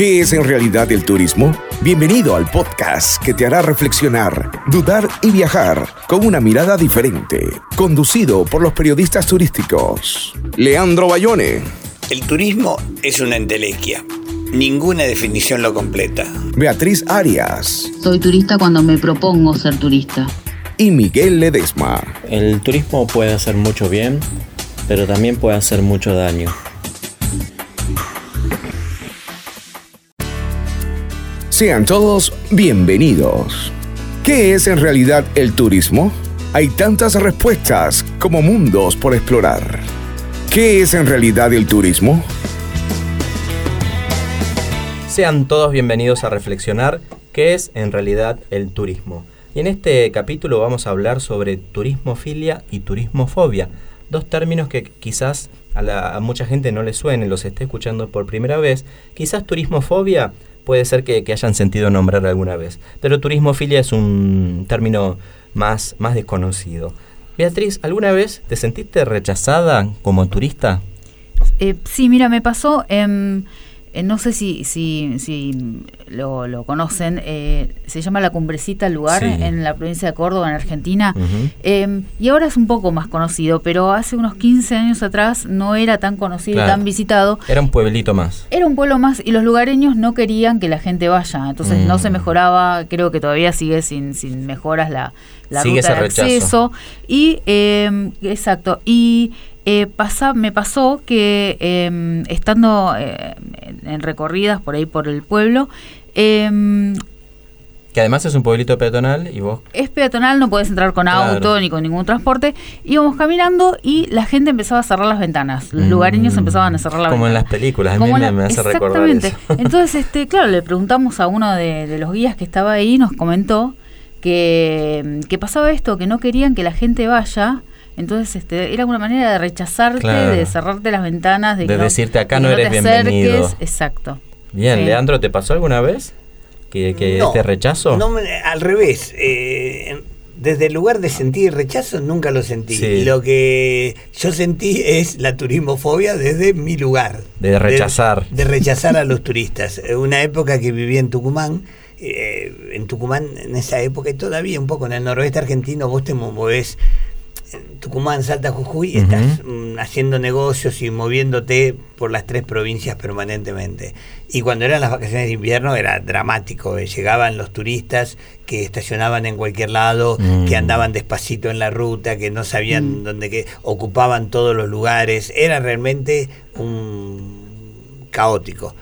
¿Qué es en realidad el turismo? Bienvenido al podcast que te hará reflexionar, dudar y viajar con una mirada diferente. Conducido por los periodistas turísticos. Leandro Bayone. El turismo es una entelequia. Ninguna definición lo completa. Beatriz Arias. Soy turista cuando me propongo ser turista. Y Miguel Ledesma. El turismo puede hacer mucho bien, pero también puede hacer mucho daño. Sean todos bienvenidos. ¿Qué es en realidad el turismo? Hay tantas respuestas como mundos por explorar. ¿Qué es en realidad el turismo? Sean todos bienvenidos a reflexionar qué es en realidad el turismo. Y en este capítulo vamos a hablar sobre turismofilia y turismofobia, dos términos que quizás a, mucha gente no le suenen, los esté escuchando por primera vez. Quizás turismofobia puede ser que, hayan sentido nombrar alguna vez, pero turismofilia es un término más, más desconocido. Beatriz, ¿alguna vez te sentiste rechazada como turista? Eh, sí, mira, me pasó... en eh, no sé si, si, si lo, conocen, eh, se llama La Cumbrecita el lugar en la provincia de Córdoba, en Argentina, em, y ahora es un poco más conocido, pero hace unos 15 años atrás no era tan conocido, y tan visitado. Era un pueblito más. Era un pueblo más y los lugareños no querían que la gente vaya, entonces no se mm. mejoraba, creo que todavía sigue sin, sin mejoras la, la ruta de acceso. Y, em, exacto, y eh, pasa, me pasó que em, estando eh, en recorridas por ahí por el pueblo, em, que además es un pueblito peatonal y vos... Es peatonal, no puedes entrar con auto ni con ningún transporte. Íbamos caminando y la gente empezaba a cerrar las ventanas. Los mm. lugareños empezaban a cerrar las Como en las películas, a mí me, hace recordar eso. Entonces, este, claro, le preguntamos a uno de, los guías que estaba ahí, nos comentó que, que pasaba esto, que no querían que la gente vaya entonces este, era una manera de rechazarte, de cerrarte las ventanas, de, decirte acá no, eres bienvenido. Exacto. Bien, Leandro, ¿te pasó alguna vez que, que este rechazo? No, al revés. Eh, desde el lugar de sentir rechazo nunca lo sentí. Lo que yo sentí es la turismofobia desde mi lugar. De rechazar. De, rechazar a los turistas. Una época que viví en Tucumán, eh, en Tucumán en esa época y todavía un poco en el noroeste argentino vos te movés Tucumán, Salta, Jujuy, estás mm, haciendo negocios y moviéndote por las tres provincias permanentemente. Y cuando eran las vacaciones de invierno era dramático. Eh, llegaban los turistas que estacionaban en cualquier lado, que mm. andaban despacito en la ruta, que no sabían mm. dónde, que ocupaban todos los lugares. Era realmente un caótico.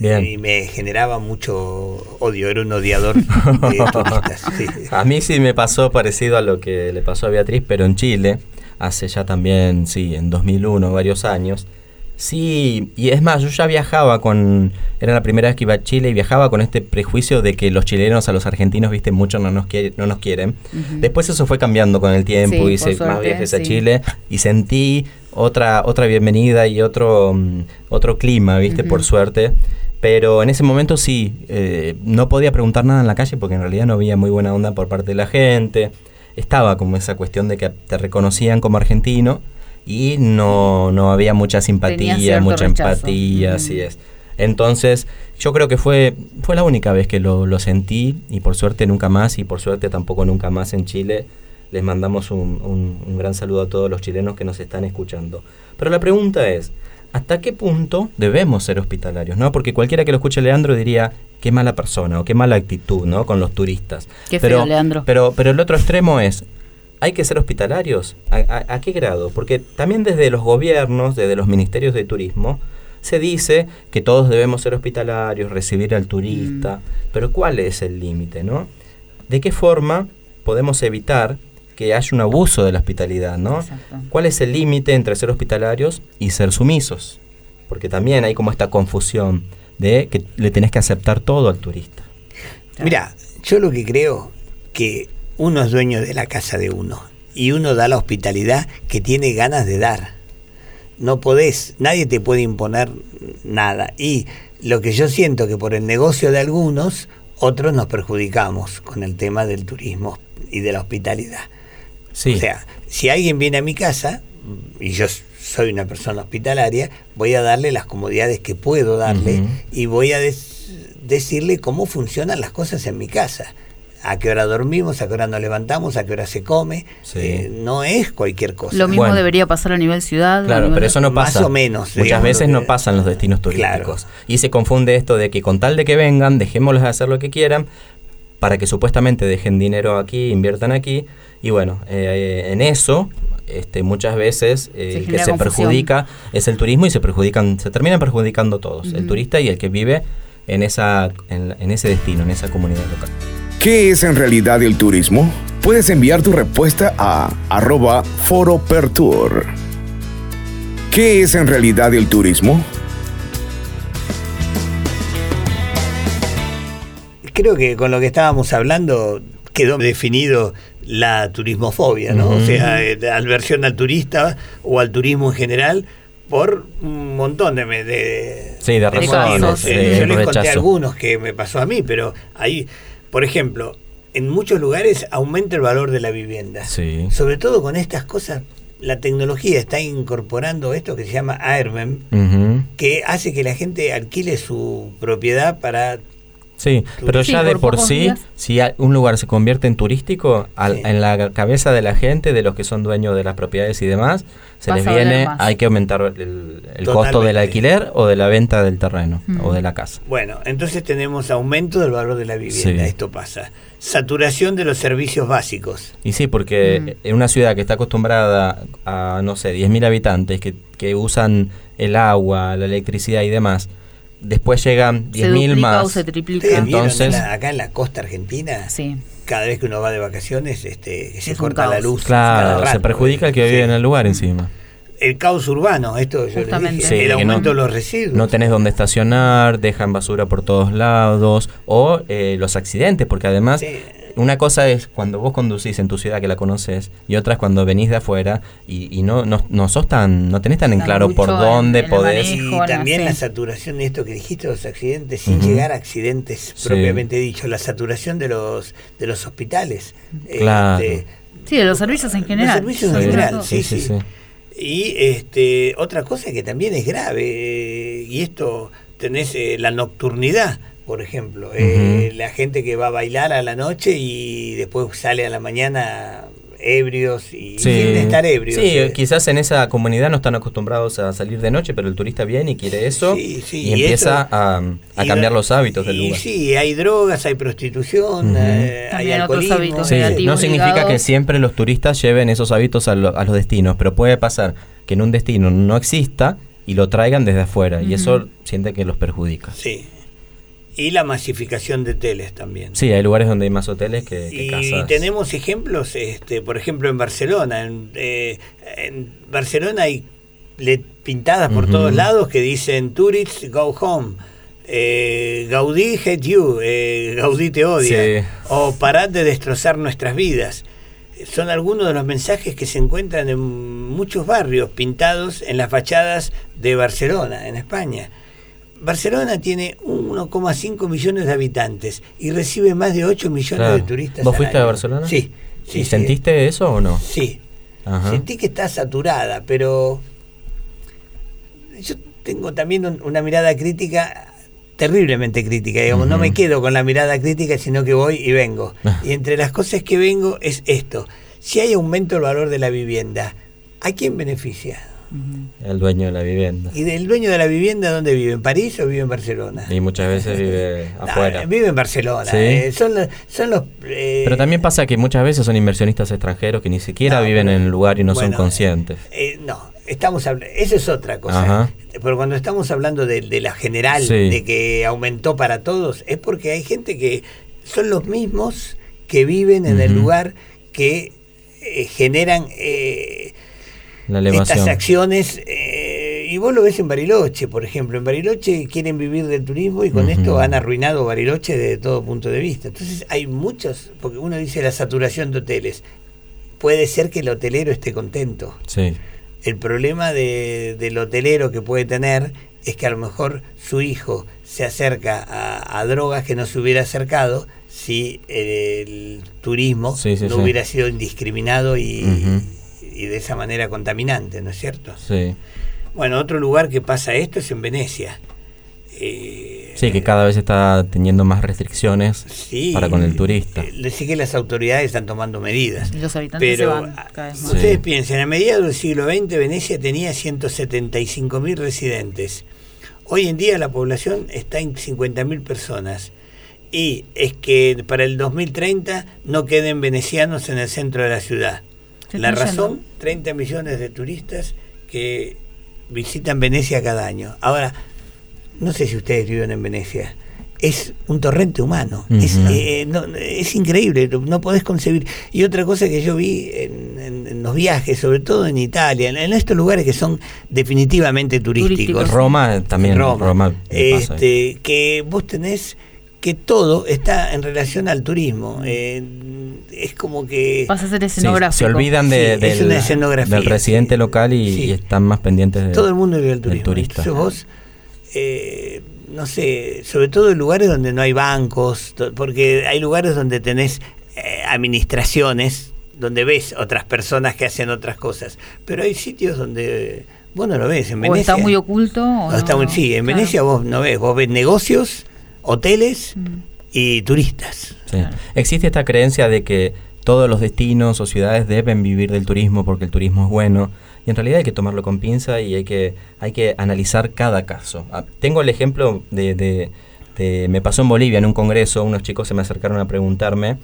Y me generaba mucho odio, era un odiador de turistas. A mí sí me pasó parecido a lo que le pasó a Beatriz, pero en Chile, hace ya también, sí, en 2001, varios años. Sí, y es más, yo ya viajaba con, era la primera vez que iba a Chile y viajaba con este prejuicio de que los chilenos a los argentinos, viste, mucho no nos, quiere, no nos quieren. Después eso fue cambiando con el tiempo, hice más viajes a Chile y sentí otra, otra bienvenida y otro, mm, otro clima, viste, por suerte. Pero en ese momento sí, eh, no podía preguntar nada en la calle porque en realidad no había muy buena onda por parte de la gente. Estaba como esa cuestión de que te reconocían como argentino y no, no había mucha simpatía, mucha empatía, así es. Entonces, yo creo que fue, fue la única vez que lo, lo, sentí y por suerte nunca más y por suerte tampoco nunca más en Chile. Les mandamos un, un, un gran saludo a todos los chilenos que nos están escuchando. Pero la pregunta es, hasta qué punto debemos ser hospitalarios, ¿no? Porque cualquiera que lo escuche Leandro diría, qué mala persona o qué mala actitud, ¿no? Con los turistas. Qué pero, Leandro. Pero, pero el otro extremo es, ¿hay que ser hospitalarios? ¿A, qué grado? Porque también desde los gobiernos, desde los ministerios de turismo, se dice que todos debemos ser hospitalarios, recibir al turista, mm. pero ¿cuál es el límite, no? ¿De qué forma podemos evitar que haya un abuso de la hospitalidad, ¿no? ¿Cuál es el límite entre ser hospitalarios y ser sumisos? Porque también hay como esta confusión de que le tenés que aceptar todo al turista. Mira, yo lo que creo que uno es dueño de la casa de uno y uno da la hospitalidad que tiene ganas de dar. No podés, nadie te puede imponer nada. Y lo que yo siento que por el negocio de algunos, otros nos perjudicamos con el tema del turismo y de la hospitalidad. O sea, si alguien viene a mi casa, y yo soy una persona hospitalaria, voy a darle las comodidades que puedo darle y voy a decirle cómo funcionan las cosas en mi casa a qué hora dormimos, a qué hora nos levantamos, a qué hora se come. Eh, no es cualquier cosa. Lo mismo debería pasar a nivel ciudad. Claro, pero eso no pasa. Más o menos. Muchas veces no pasan los destinos turísticos. Y se confunde esto de que con tal de que vengan, dejémoslos hacer lo que quieran, para que supuestamente dejen dinero aquí, inviertan aquí. Y bueno, eh, en eso este, muchas veces eh, el que se perjudica es el turismo y se perjudican, se terminan perjudicando todos, el turista y el que vive en esa, en ese destino, en esa comunidad local. ¿Qué es en realidad el turismo? Puedes enviar tu respuesta a arroba foropertour. ¿Qué es en realidad el turismo? Creo que con lo que estábamos hablando quedó definido la turismofobia, ¿no? O sea, eh, aversión al turista o al turismo en general por un montón de, de, sí, de razones. Eh, yo les conté algunos que me pasó a mí, pero ahí por ejemplo, en muchos lugares aumenta el valor de la vivienda. Sobre todo con estas cosas, la tecnología está incorporando esto que se llama Airbnb, que hace que la gente alquile su propiedad para Sí, pero ya de por, sí, si un lugar se convierte en turístico, en la cabeza de la gente, de los que son dueños de las propiedades y demás, se les viene, hay que aumentar el, costo del alquiler o de la venta del terreno o de la casa. Bueno, entonces tenemos aumento del valor de la vivienda, esto pasa. Saturación de los servicios básicos. Y sí, porque en una ciudad que está acostumbrada a, no sé, 10.000 habitantes que, que usan el agua, la electricidad y demás, después llegan 10.000 más. se triplica. Entonces, acá en la costa argentina, cada vez que uno va de vacaciones, este, se corta la luz. Claro, se perjudica el que vive en el lugar encima. El caos urbano, esto yo el aumento de los residuos. No tenés dónde estacionar, dejan basura por todos lados, o eh, los accidentes, porque además una cosa es cuando vos conducís en tu ciudad que la conoces y otra es cuando venís de afuera y, no, no, no, sos tan, no tenés tan en claro por dónde podés. y también la saturación de esto que dijiste, los accidentes, sin llegar a accidentes propiamente dicho, la saturación de los, de los hospitales. Claro. Este, sí, de los servicios en general. Los servicios en general, sí, sí. sí. Y este, otra cosa que también es grave, y esto tenés eh, la nocturnidad por ejemplo. Eh, la gente que va a bailar a la noche y después sale a la mañana ebrios y sin estar ebrios. Sí, eh. quizás en esa comunidad no están acostumbrados a salir de noche, pero el turista viene y quiere eso y, empieza a, cambiar los hábitos del lugar. Sí, hay drogas, hay prostitución, eh, hay alcoholismo. no significa que siempre los turistas lleven esos hábitos a, los destinos, pero puede pasar que en un destino no exista y lo traigan desde afuera y eso siente que los perjudica. Sí y la masificación de hoteles también. Sí, hay lugares donde hay más hoteles que, y tenemos ejemplos, este, por ejemplo, en Barcelona. En, eh, Barcelona hay pintadas por todos lados que dicen Tourists go home. Eh, Gaudí hate you, eh, Gaudí te odia, o parad de destrozar nuestras vidas. Son algunos de los mensajes que se encuentran en muchos barrios pintados en las fachadas de Barcelona, en España. Barcelona tiene 1,5 millones de habitantes y recibe más de 8 millones de turistas. ¿Vos fuiste a Barcelona? Sí. ¿Y sentiste eso o no? Sí. Sentí que está saturada, pero yo tengo también una mirada crítica terriblemente crítica, digamos, no me quedo con la mirada crítica, sino que voy y vengo. y entre las cosas que vengo es esto, si hay aumento del valor de la vivienda, ¿a quién beneficia? El dueño de la vivienda. ¿Y del dueño de la vivienda dónde vive? ¿En París o vive en Barcelona? Y muchas veces vive afuera. vive en Barcelona. Eh, son, los, eh, Pero también pasa que muchas veces son inversionistas extranjeros que ni siquiera viven en el lugar y no son conscientes. Eh, no, estamos eso es otra cosa. Pero cuando estamos hablando de, la general, de que aumentó para todos, es porque hay gente que son los mismos que viven en el lugar que generan estas acciones, eh, y vos lo ves en Bariloche, por ejemplo, en Bariloche quieren vivir del turismo y con esto han arruinado Bariloche desde todo punto de vista. Entonces hay muchos, porque uno dice la saturación de hoteles, puede ser que el hotelero esté contento. Sí. El problema del hotelero que puede tener es que a lo mejor su hijo se acerca a, drogas que no se hubiera acercado si el turismo no hubiera sido indiscriminado y, y de esa manera contaminante, ¿no es cierto? Sí. Bueno, otro lugar que pasa esto es en Venecia. Eh, sí, Sí, que cada vez está teniendo más restricciones para con el turista. Eh, sí que las autoridades están tomando medidas. los habitantes pero, se van Ustedes piensen, a mediados del siglo XX Venecia tenía 175 mil residentes. Hoy en día la población está en 50 mil personas. Y es que para el 2030 no queden venecianos en el centro de la ciudad. La razón, 30 millones de turistas que visitan Venecia cada año. Ahora, no sé si ustedes viven en Venecia, es un torrente humano. es, eh, es, increíble, no podés concebir. Y otra cosa que yo vi en, los viajes, sobre todo en Italia, en, estos lugares que son definitivamente turísticos. Roma también. Roma, este, que vos tenés que todo está en relación al turismo. Eh, es como que... Pasa a ser escenográfico. se olvidan de, del, residente local y, están más pendientes de... Todo el mundo vive el turismo. turista. vos, eh, no sé, sobre todo en lugares donde no hay bancos, porque hay lugares donde tenés eh, administraciones, donde ves otras personas que hacen otras cosas, pero hay sitios donde vos no lo ves. En Venecia, o está muy oculto. O está sí, en Venecia vos no ves, vos ves negocios hoteles mm. y turistas. Existe esta creencia de que todos los destinos o ciudades deben vivir del turismo porque el turismo es bueno. Y en realidad hay que tomarlo con pinza y hay que, hay que analizar cada caso. Ah, tengo el ejemplo de, Me pasó en Bolivia en un congreso, unos chicos se me acercaron a preguntarme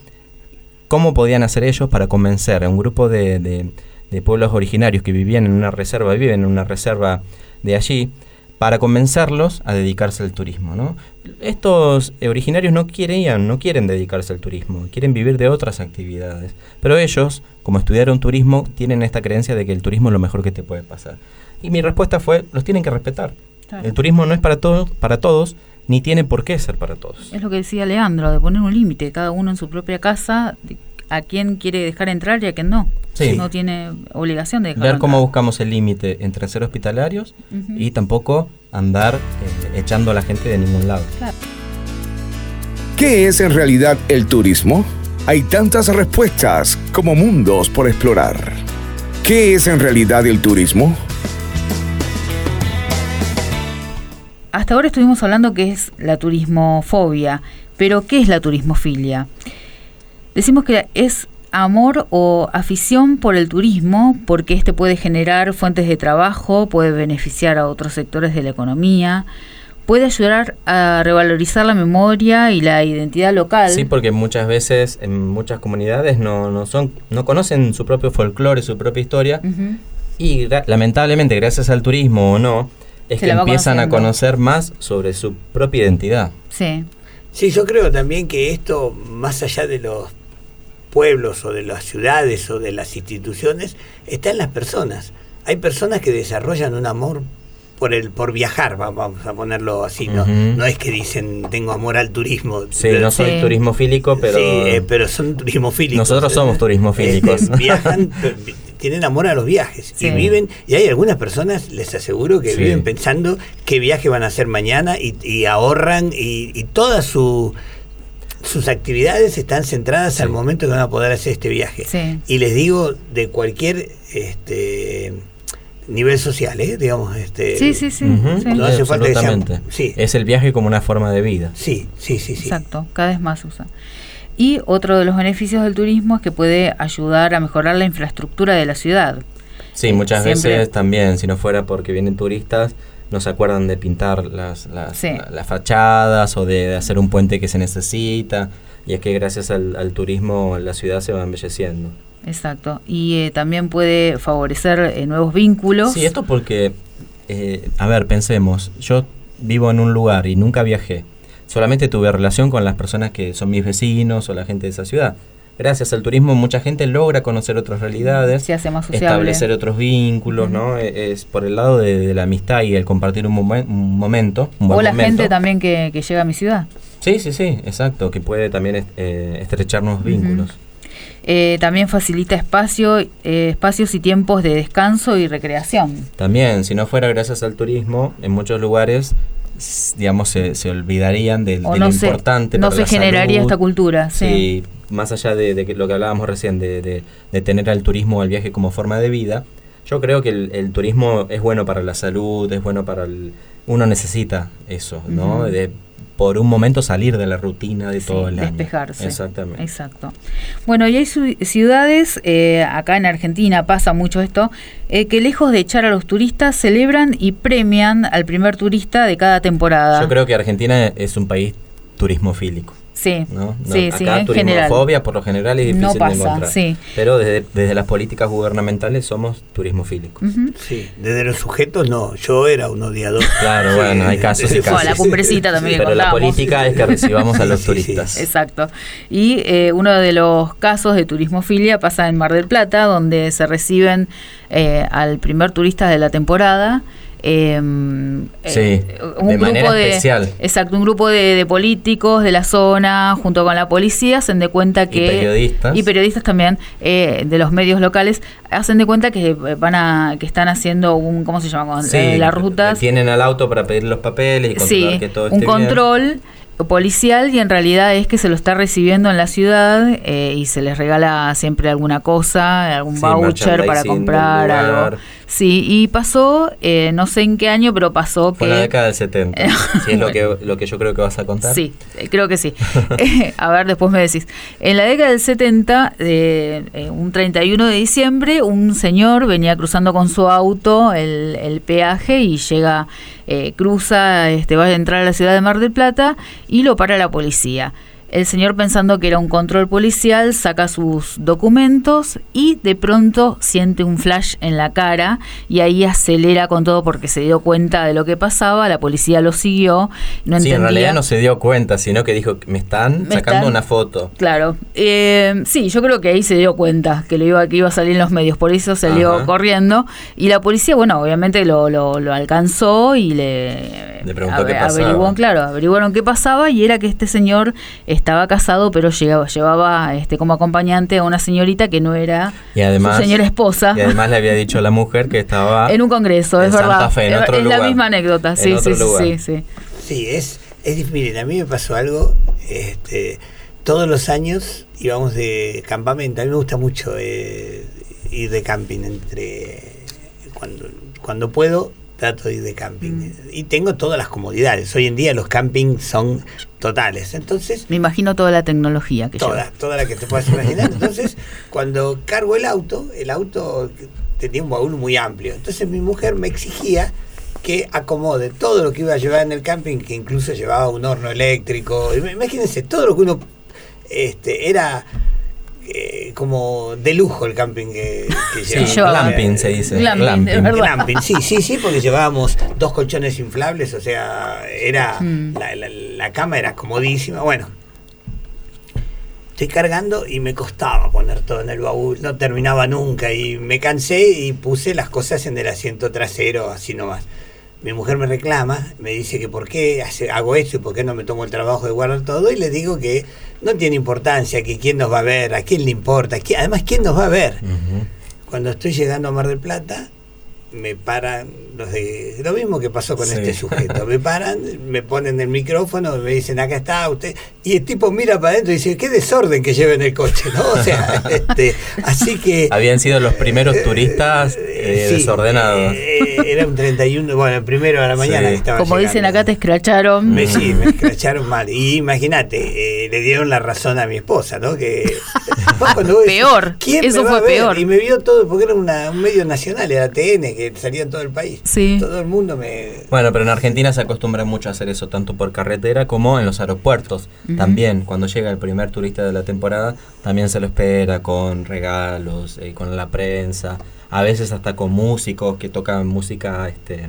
cómo podían hacer ellos para convencer a un grupo de, de pueblos originarios que vivían en una reserva, viven en una reserva de allí, para convencerlos a dedicarse al turismo. ¿no? Estos originarios no quieren, no quieren dedicarse al turismo, quieren vivir de otras actividades. Pero ellos, como estudiaron turismo, tienen esta creencia de que el turismo es lo mejor que te puede pasar. Y mi respuesta fue, los tienen que respetar. El turismo no es para todos, para todos, ni tiene por qué ser para todos. Es lo que decía Leandro, de poner un límite, cada uno en su propia casa, a quién quiere dejar entrar y a quién no. No tiene obligación de dejar Ver cómo buscamos el límite entre ser hospitalarios y tampoco andar eh, echando a la gente de ningún lado. ¿Qué es en realidad el turismo? Hay tantas respuestas como mundos por explorar. ¿Qué es en realidad el turismo? Hasta ahora estuvimos hablando que es la turismofobia, pero ¿qué es la turismofilia? Decimos que es amor o afición por el turismo, porque este puede generar fuentes de trabajo, puede beneficiar a otros sectores de la economía, puede ayudar a revalorizar la memoria y la identidad local. Sí, porque muchas veces en muchas comunidades no, no son, no conocen su propio folclore, su propia historia, y lamentablemente gracias al turismo o no, es que empiezan a conocer más sobre su propia identidad. Sí. Sí, yo creo también que esto, más allá de los pueblos o de las ciudades o de las instituciones está en las personas. Hay personas que desarrollan un amor por el por viajar, vamos a ponerlo así, no no es que dicen tengo amor al turismo. Sí, no soy turismofílico, pero sí, eh, pero son turismofílicos. Nosotros somos turismofílicos. Este, viajan, tienen amor a los viajes y viven y hay algunas personas les aseguro que viven pensando qué viaje van a hacer mañana y, ahorran y, y toda su sus actividades están centradas al momento que van a poder hacer este viaje. Y les digo de cualquier este nivel social, ¿eh? digamos, este Sí, sí, sí. No hace falta que Es el viaje como una forma de vida. Sí, sí, sí, sí. Exacto, cada vez más usa. Y otro de los beneficios del turismo es que puede ayudar a mejorar la infraestructura de la ciudad. Sí, muchas veces también, si no fuera porque vienen turistas, no se acuerdan de pintar las, las, las fachadas o de, hacer un puente que se necesita. Y es que gracias al, turismo la ciudad se va embelleciendo. Exacto. Y eh, también puede favorecer eh, nuevos vínculos. Sí, esto porque, eh, a ver, pensemos, yo vivo en un lugar y nunca viajé. Solamente tuve relación con las personas que son mis vecinos o la gente de esa ciudad gracias al turismo mucha gente logra conocer otras realidades, establecer otros vínculos, ¿no? E, es por el lado de, la amistad y el compartir un, momento. o la gente también que, llega a mi ciudad. Sí, sí, sí, exacto, que puede también eh, estrecharnos vínculos. Eh, también facilita espacio, eh, espacios y tiempos de descanso y recreación. También, si no fuera gracias al turismo, en muchos lugares digamos se, se olvidarían de, lo importante no se generaría esta cultura sí más allá de, lo que hablábamos recién, de, tener al turismo o al viaje como forma de vida, yo creo que el, turismo es bueno para la salud, es bueno para el... Uno necesita eso, ¿no? de por un momento salir de la rutina de todo el año. Despejarse. Exactamente. Exacto. Bueno, y hay ciudades, eh, acá en Argentina pasa mucho esto, eh, que lejos de echar a los turistas, celebran y premian al primer turista de cada temporada. Yo creo que Argentina es un país turismofílico. Sí, ¿no? sí, Acá, sí, en turismofobia por lo general es difícil no pasa, de encontrar. Sí. Pero desde, desde, las políticas gubernamentales somos turismofílicos. Sí, desde los sujetos no, yo era un odiador. Claro, bueno, hay casos y casos. la cumbrecita también. Pero la política es que recibamos a los turistas. Exacto. Y eh, uno de los casos de turismofilia pasa en Mar del Plata, donde se reciben eh, al primer turista de la temporada Em, eh, un de grupo de, especial. Exacto, un grupo de, políticos de la zona junto con la policía hacen de cuenta que... Y periodistas. Y periodistas también eh, de los medios locales hacen de cuenta que van a que están haciendo un... ¿Cómo se llama? Sí, las rutas. Tienen al auto para pedir los papeles y controlar que todo esté un control policial y en realidad es que se lo está recibiendo en la ciudad eh, y se les regala siempre alguna cosa, algún voucher para comprar algo. Sí, y pasó, eh, no sé en qué año, pero pasó que... en la década del 70, si es lo que, lo que yo creo que vas a contar. Sí, eh, creo que sí. a ver, después me decís. En la década del 70, un 31 de diciembre, un señor venía cruzando con su auto el, el peaje y llega eh, cruza, este, va a entrar a la ciudad de Mar del Plata y lo para la policía. El señor pensando que era un control policial saca sus documentos y de pronto siente un flash en la cara y ahí acelera con todo porque se dio cuenta de lo que pasaba, la policía lo siguió, no sí, en realidad no se dio cuenta, sino que dijo, me están sacando una foto. Claro, eh, sí, yo creo que ahí se dio cuenta que, lo iba, que iba a salir en los medios, por eso salió corriendo y la policía, bueno, obviamente lo, lo, alcanzó y le, le preguntó qué pasaba. Averiguó, claro, averiguaron qué pasaba y era que este señor estaba casado, pero llegaba, llevaba este, como acompañante a una señorita que no era su señora esposa. Y además le había dicho a la mujer que estaba en un congreso, es verdad. es la misma anécdota, sí, sí, sí, sí. Sí, es, es, miren, a mí me pasó algo, este, todos los años íbamos de campamento, a mí me gusta mucho eh, ir de camping entre cuando, cuando puedo trato de ir de camping. Mm. Y tengo todas las comodidades. Hoy en día los campings son totales. Entonces. Me imagino toda la tecnología que Toda, toda la que te puedas imaginar. Entonces, cuando cargo el auto, el auto tenía un baúl muy amplio. Entonces mi mujer me exigía que acomode todo lo que iba a llevar en el camping, que incluso llevaba un horno eléctrico. Imagínense, todo lo que uno este, era eh, como de lujo el camping que, que sí, glamping se dice. Glamping, sí, sí, sí, porque llevábamos dos colchones inflables, o sea, era mm. la, cama era comodísima. Bueno, estoy cargando y me costaba poner todo en el baúl, no terminaba nunca y me cansé y puse las cosas en el asiento trasero, así nomás mi mujer me reclama, me dice que por qué hago esto y por qué no me tomo el trabajo de guardar todo y le digo que no tiene importancia, que quién nos va a ver, a quién le importa, además quién nos va a ver. Cuando estoy llegando a Mar del Plata, me paran los de lo mismo que pasó con este sujeto me paran me ponen el micrófono me dicen acá está usted y el tipo mira para adentro y dice qué desorden que lleven el coche no o sea este, así que habían sido los primeros eh, turistas eh, desordenados. eh, era un 31 bueno el primero de la mañana estaba como dicen acá te escracharon. Me, sí me escracharon mal. Y imagínate le dieron la razón a mi esposa no que peor. eso fue peor. Y me vio todo porque era un medio nacional era TN que salía en todo el país. Sí. Todo el mundo me... Bueno, pero en Argentina se acostumbra mucho a hacer eso, tanto por carretera como en los aeropuertos. También, cuando llega el primer turista de la temporada, también se lo espera con regalos, eh, con la prensa a veces hasta con músicos que tocan música este,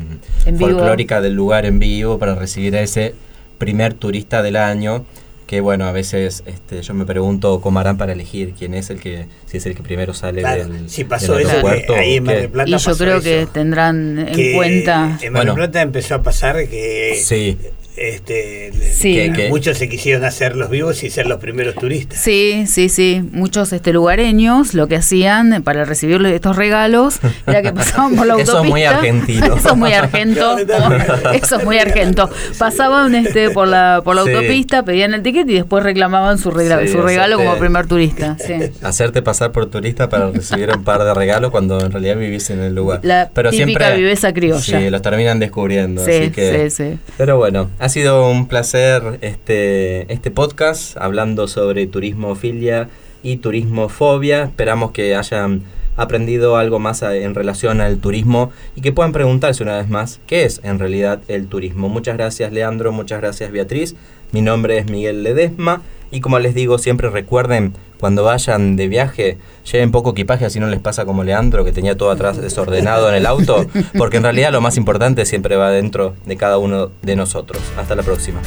folclórica del lugar en vivo para recibir a ese primer turista del año que bueno, a veces este, yo me pregunto cómo harán para elegir quién es el que, si es el que primero sale del, si pasó eso ahí en Mar del Plata Y yo creo que tendrán en cuenta... En Mar del Plata empezó a pasar que sí este, que, muchos se quisieron hacer los vivos y ser los primeros turistas. Sí, sí, sí. Muchos este, lugareños lo que hacían para recibir estos regalos era que pasaban por la autopista. Eso es muy argentino. Eso es muy argento. Eso es muy argento. Pasaban este, por la, por la autopista, pedían el ticket y después reclamaban su, regalo, su regalo como primer turista. Hacerte pasar por turista para recibir un par de regalos cuando en realidad vivís en el lugar. La pero típica siempre, viveza criolla. Sí, los terminan descubriendo. Sí, así que, sí, sí. Pero bueno, Ha sido un placer este, este podcast hablando sobre turismofilia y turismofobia. Esperamos que hayan aprendido algo más en relación al turismo y que puedan preguntarse una vez más qué es en realidad el turismo. Muchas gracias Leandro, muchas gracias Beatriz. Mi nombre es Miguel Ledesma y como les digo, siempre recuerden cuando vayan de viaje, lleven poco equipaje, así no les pasa como Leandro, que tenía todo atrás desordenado en el auto, porque en realidad lo más importante siempre va dentro de cada uno de nosotros. Hasta la próxima.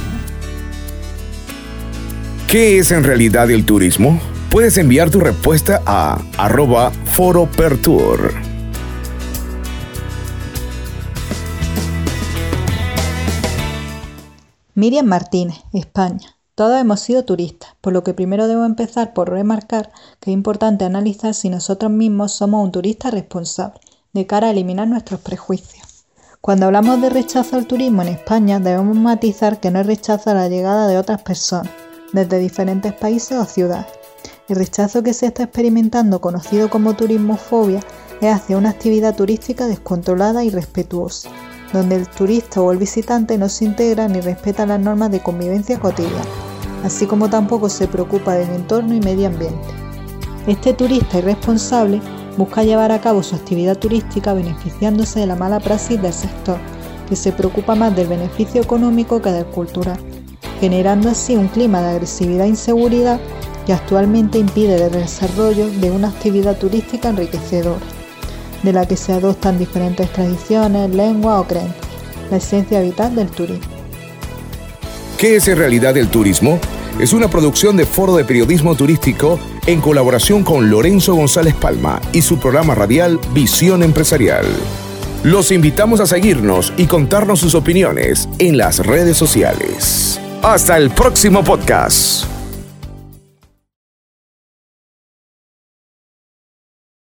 ¿Qué es en realidad el turismo? Puedes enviar tu respuesta a arroba foropertour. Miriam Martínez, España. Todos hemos sido turistas, por lo que primero debo empezar por remarcar que es importante analizar si nosotros mismos somos un turista responsable, de cara a eliminar nuestros prejuicios. Cuando hablamos de rechazo al turismo en España, debemos matizar que no es rechazo a la llegada de otras personas, desde diferentes países o ciudades, el rechazo que se está experimentando, conocido como turismofobia, es hacia una actividad turística descontrolada y respetuosa, donde el turista o el visitante no se integra ni respeta las normas de convivencia cotidiana, así como tampoco se preocupa del entorno y medio ambiente. Este turista irresponsable busca llevar a cabo su actividad turística beneficiándose de la mala praxis del sector, que se preocupa más del beneficio económico que del cultural, generando así un clima de agresividad e inseguridad que actualmente impide el desarrollo de una actividad turística enriquecedora, de la que se adoptan diferentes tradiciones, lenguas o creencias, la esencia vital del turismo. ¿Qué es en realidad el turismo? Es una producción de Foro de Periodismo Turístico en colaboración con Lorenzo González Palma y su programa radial Visión Empresarial. Los invitamos a seguirnos y contarnos sus opiniones en las redes sociales. Hasta el próximo podcast.